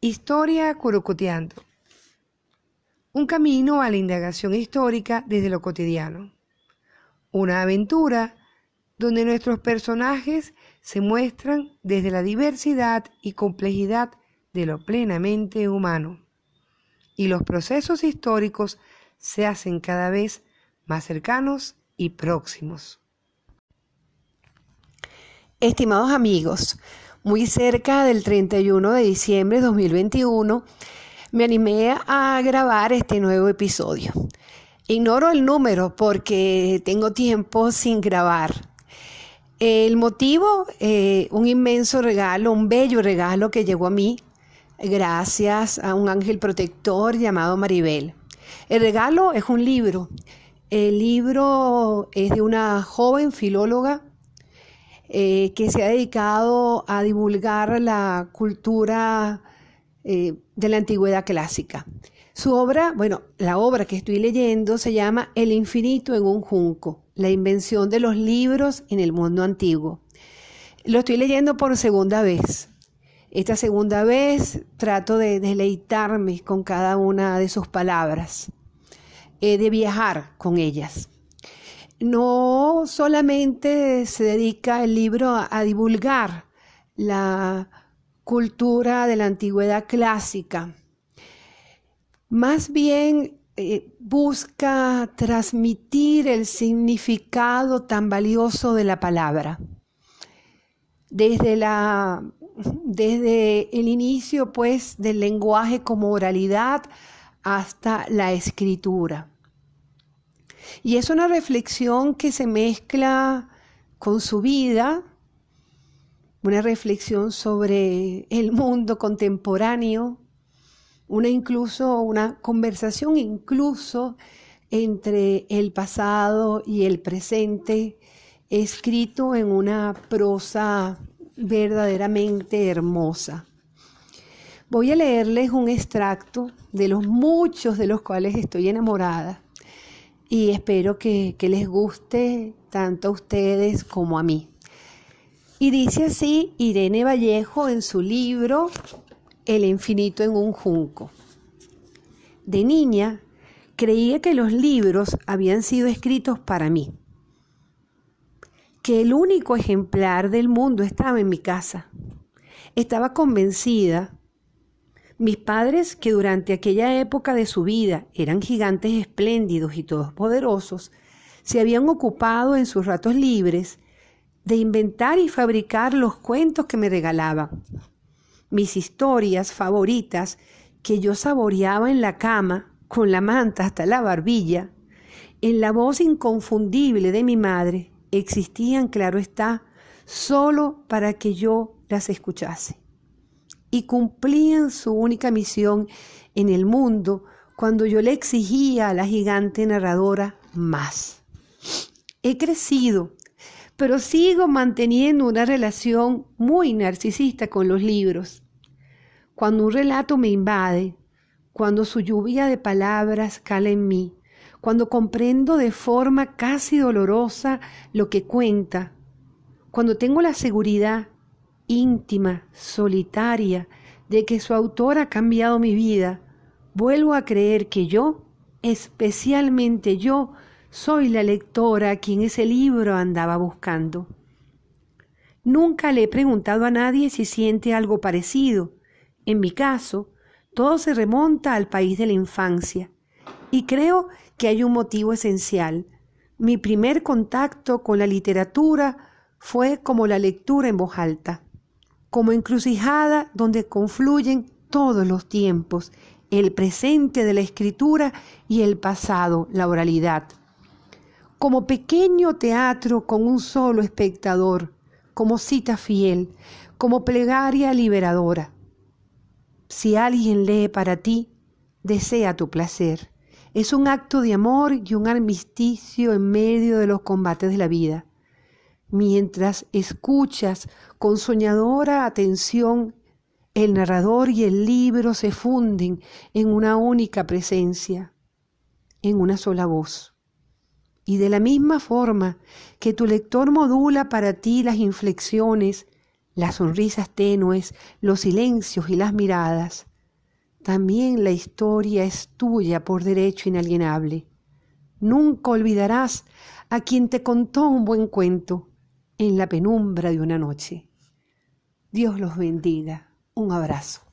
Historia Curucuteando. Un camino a la indagación histórica desde lo cotidiano. Una aventura donde nuestros personajes se muestran desde la diversidad y complejidad de lo plenamente humano. Y los procesos históricos se hacen cada vez más cercanos y próximos. Estimados amigos, muy cerca del 31 de diciembre de 2021, me animé a grabar este nuevo episodio. Ignoro el número porque tengo tiempo sin grabar. El motivo, eh, un inmenso regalo, un bello regalo que llegó a mí gracias a un ángel protector llamado Maribel. El regalo es un libro. El libro es de una joven filóloga eh, que se ha dedicado a divulgar la cultura eh, de la antigüedad clásica. Su obra, bueno, la obra que estoy leyendo se llama El infinito en un junco, la invención de los libros en el mundo antiguo. Lo estoy leyendo por segunda vez. Esta segunda vez trato de deleitarme con cada una de sus palabras, de viajar con ellas no solamente se dedica el libro a, divulgar la cultura de la antigüedad clásica, más bien eh, busca transmitir el significado tan valioso de la palabra. Desde, la, desde el inicio pues del lenguaje como oralidad hasta la escritura. Y es una reflexión que se mezcla con su vida, una reflexión sobre el mundo contemporáneo, una incluso una conversación incluso entre el pasado y el presente, escrito en una prosa verdaderamente hermosa. Voy a leerles un extracto de los muchos de los cuales estoy enamorada y espero que, les guste tanto a ustedes como a mí. Y dice así Irene Vallejo en su libro El infinito en un junco. De niña creía que los libros habían sido escritos para mí, que el único ejemplar del mundo estaba en mi casa. Estaba convencida mis padres, que durante aquella época de su vida eran gigantes espléndidos y todopoderosos, se habían ocupado en sus ratos libres de inventar y fabricar los cuentos que me regalaban. Mis historias favoritas que yo saboreaba en la cama, con la manta hasta la barbilla, en la voz inconfundible de mi madre, existían, claro está, solo para que yo las escuchase y cumplían su única misión en el mundo cuando yo le exigía a la gigante narradora más. He crecido, pero sigo manteniendo una relación muy narcisista con los libros. Cuando un relato me invade, cuando su lluvia de palabras cala en mí, cuando comprendo de forma casi dolorosa lo que cuenta, cuando tengo la seguridad íntima, solitaria, de que su autor ha cambiado mi vida, vuelvo a creer que yo, especialmente yo, soy la lectora a quien ese libro andaba buscando. Nunca le he preguntado a nadie si siente algo parecido. En mi caso, todo se remonta al país de la infancia. Y creo que hay un motivo esencial. Mi primer contacto con la literatura fue como la lectura en voz alta como encrucijada donde confluyen todos los tiempos, el presente de la escritura y el pasado, la oralidad. Como pequeño teatro con un solo espectador, como cita fiel, como plegaria liberadora. Si alguien lee para ti, desea tu placer. Es un acto de amor y un armisticio en medio de los combates de la vida mientras escuchas con soñadora atención, el narrador y el libro se funden en una única presencia, en una sola voz. Y de la misma forma que tu lector modula para ti las inflexiones, las sonrisas tenues, los silencios y las miradas, también la historia es tuya por derecho inalienable. Nunca olvidarás a quien te contó un buen cuento en la penumbra de una noche. Dios los bendiga. Un abrazo.